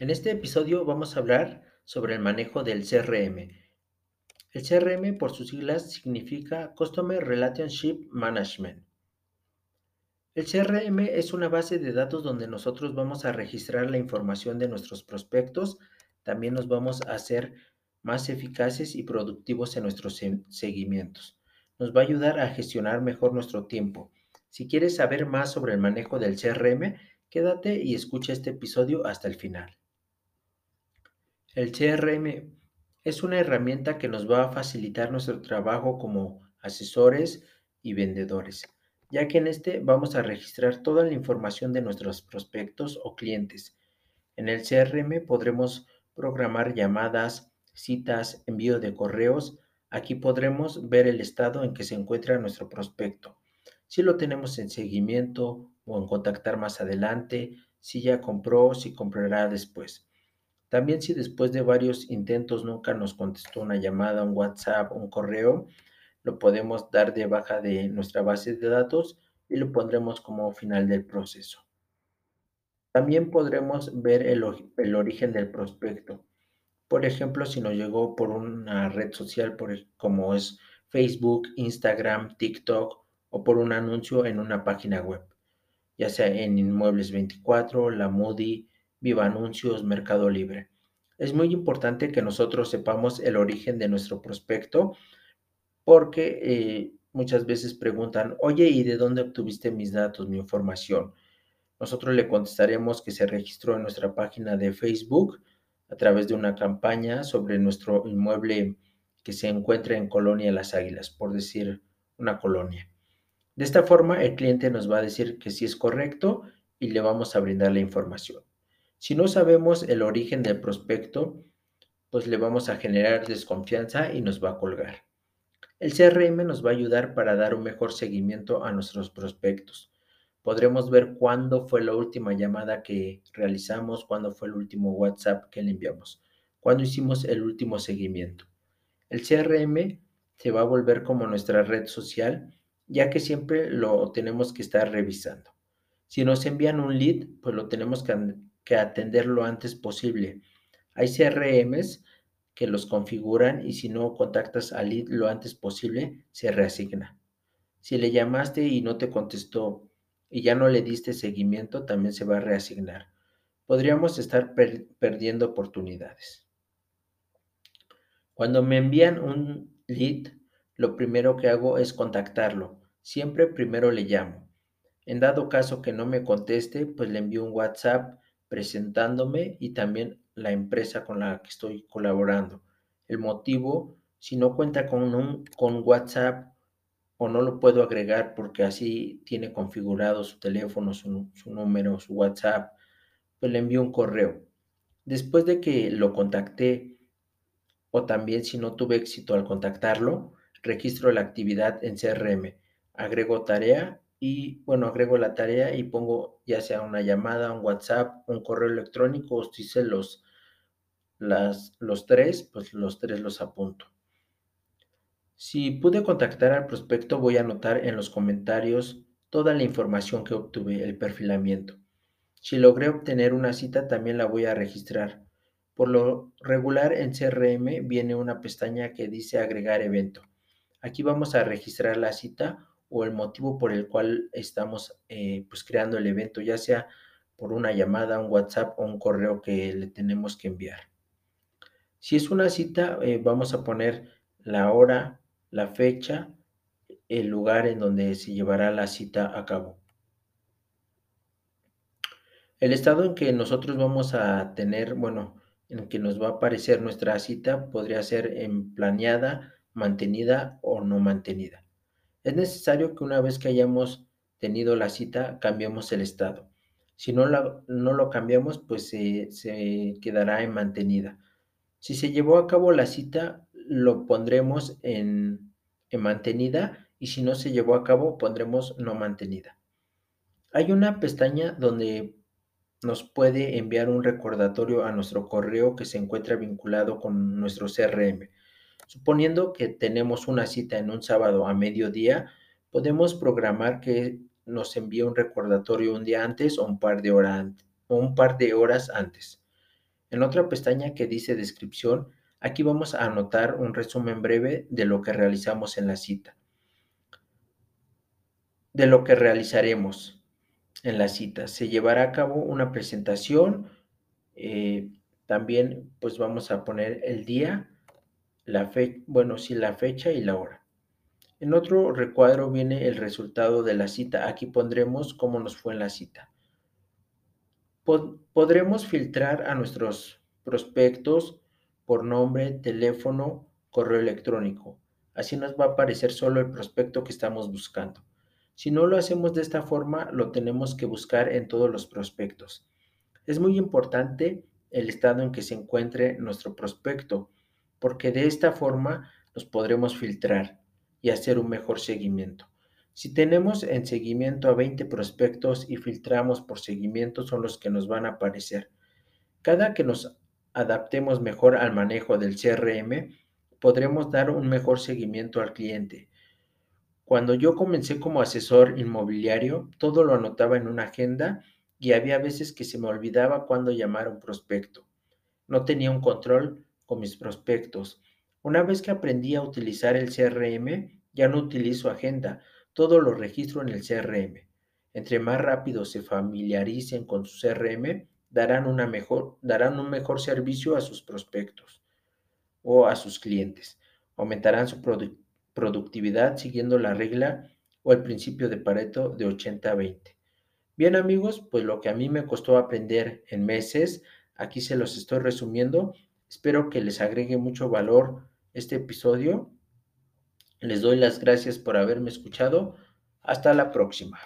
En este episodio vamos a hablar sobre el manejo del CRM. El CRM por sus siglas significa Customer Relationship Management. El CRM es una base de datos donde nosotros vamos a registrar la información de nuestros prospectos. También nos vamos a hacer más eficaces y productivos en nuestros seguimientos. Nos va a ayudar a gestionar mejor nuestro tiempo. Si quieres saber más sobre el manejo del CRM, quédate y escucha este episodio hasta el final. El CRM es una herramienta que nos va a facilitar nuestro trabajo como asesores y vendedores, ya que en este vamos a registrar toda la información de nuestros prospectos o clientes. En el CRM podremos programar llamadas, citas, envío de correos. Aquí podremos ver el estado en que se encuentra nuestro prospecto. Si lo tenemos en seguimiento o en contactar más adelante, si ya compró, si comprará después. También si después de varios intentos nunca nos contestó una llamada, un WhatsApp, un correo, lo podemos dar de baja de nuestra base de datos y lo pondremos como final del proceso. También podremos ver el, origen del prospecto. Por ejemplo, si nos llegó por una red social como es Facebook, Instagram, TikTok o por un anuncio en una página web, ya sea en Inmuebles 24, La Moody, Viva Anuncios, Mercado Libre. Es muy importante que nosotros sepamos el origen de nuestro prospecto porque eh, muchas veces preguntan, oye, ¿y de dónde obtuviste mis datos, mi información? Nosotros le contestaremos que se registró en nuestra página de Facebook a través de una campaña sobre nuestro inmueble que se encuentra en Colonia Las Águilas, por decir una colonia. De esta forma, el cliente nos va a decir que sí es correcto y le vamos a brindar la información. Si no sabemos el origen del prospecto, pues le vamos a generar desconfianza y nos va a colgar. El CRM nos va a ayudar para dar un mejor seguimiento a nuestros prospectos. Podremos ver cuándo fue la última llamada que realizamos, cuándo fue el último WhatsApp que le enviamos, cuándo hicimos el último seguimiento. El CRM se va a volver como nuestra red social, ya que siempre lo tenemos que estar revisando. Si nos envían un lead, pues lo tenemos que que atender lo antes posible. Hay CRMs que los configuran y si no contactas al lead lo antes posible, se reasigna. Si le llamaste y no te contestó y ya no le diste seguimiento, también se va a reasignar. Podríamos estar perdiendo oportunidades. Cuando me envían un lead, lo primero que hago es contactarlo. Siempre primero le llamo. En dado caso que no me conteste, pues le envío un WhatsApp presentándome y también la empresa con la que estoy colaborando. El motivo, si no cuenta con, un, con WhatsApp o no lo puedo agregar porque así tiene configurado su teléfono, su, su número, su WhatsApp, pues le envío un correo. Después de que lo contacté o también si no tuve éxito al contactarlo, registro la actividad en CRM, agrego tarea y bueno, agrego la tarea y pongo ya sea una llamada, un WhatsApp, un correo electrónico, o si hice los, las, los tres, pues los tres los apunto. Si pude contactar al prospecto, voy a anotar en los comentarios toda la información que obtuve, el perfilamiento. Si logré obtener una cita, también la voy a registrar. Por lo regular en CRM viene una pestaña que dice agregar evento. Aquí vamos a registrar la cita o el motivo por el cual estamos eh, pues creando el evento, ya sea por una llamada, un WhatsApp o un correo que le tenemos que enviar. Si es una cita, eh, vamos a poner la hora, la fecha, el lugar en donde se llevará la cita a cabo. El estado en que nosotros vamos a tener, bueno, en que nos va a aparecer nuestra cita podría ser en planeada, mantenida o no mantenida. Es necesario que una vez que hayamos tenido la cita, cambiemos el estado. Si no, lo cambiamos, pues se, quedará en mantenida. Si se llevó a cabo la cita, lo pondremos en, en mantenida y si no se llevó a cabo, pondremos no mantenida. Hay una pestaña donde nos puede enviar un recordatorio a nuestro correo que se encuentra vinculado con nuestro CRM. Suponiendo que tenemos una cita en un sábado a mediodía, podemos programar que nos envíe un recordatorio un día antes o un par de, horas antes. En otra pestaña que dice descripción, aquí vamos a anotar un resumen breve de lo que realizamos en la cita. De lo que realizaremos en la cita. Se llevará a cabo una presentación. Eh, también pues vamos a poner el día, la fe bueno, la fecha y la hora. En otro recuadro viene el resultado de la cita. Aquí pondremos cómo nos fue en la cita podremos filtrar a nuestros prospectos por nombre, teléfono, correo electrónico. Así nos va a aparecer solo el prospecto que estamos buscando. Si no lo hacemos de esta forma, lo tenemos que buscar en todos los prospectos. Es muy importante el estado en que se encuentre nuestro prospecto, porque de esta forma los podremos filtrar y hacer un mejor seguimiento. Si tenemos en seguimiento a 20 prospectos y filtramos por seguimiento son los que nos van a aparecer. Cada que nos adaptemos mejor al manejo del CRM, podremos dar un mejor seguimiento al cliente. Cuando yo comencé como asesor inmobiliario, todo lo anotaba en una agenda y había veces que se me olvidaba cuándo llamar a un prospecto. No tenía un control con mis prospectos. Una vez que aprendí a utilizar el CRM, ya no utilizo agenda, todo lo registro en el CRM. Entre más rápido se familiaricen con su CRM, darán, una mejor, darán un mejor servicio a sus prospectos o a sus clientes. Aumentarán su productividad siguiendo la regla o el principio de Pareto de 80-20. Bien amigos, pues lo que a mí me costó aprender en meses, aquí se los estoy resumiendo. Espero que les agregue mucho valor este episodio les doy las gracias por haberme escuchado. Hasta la próxima.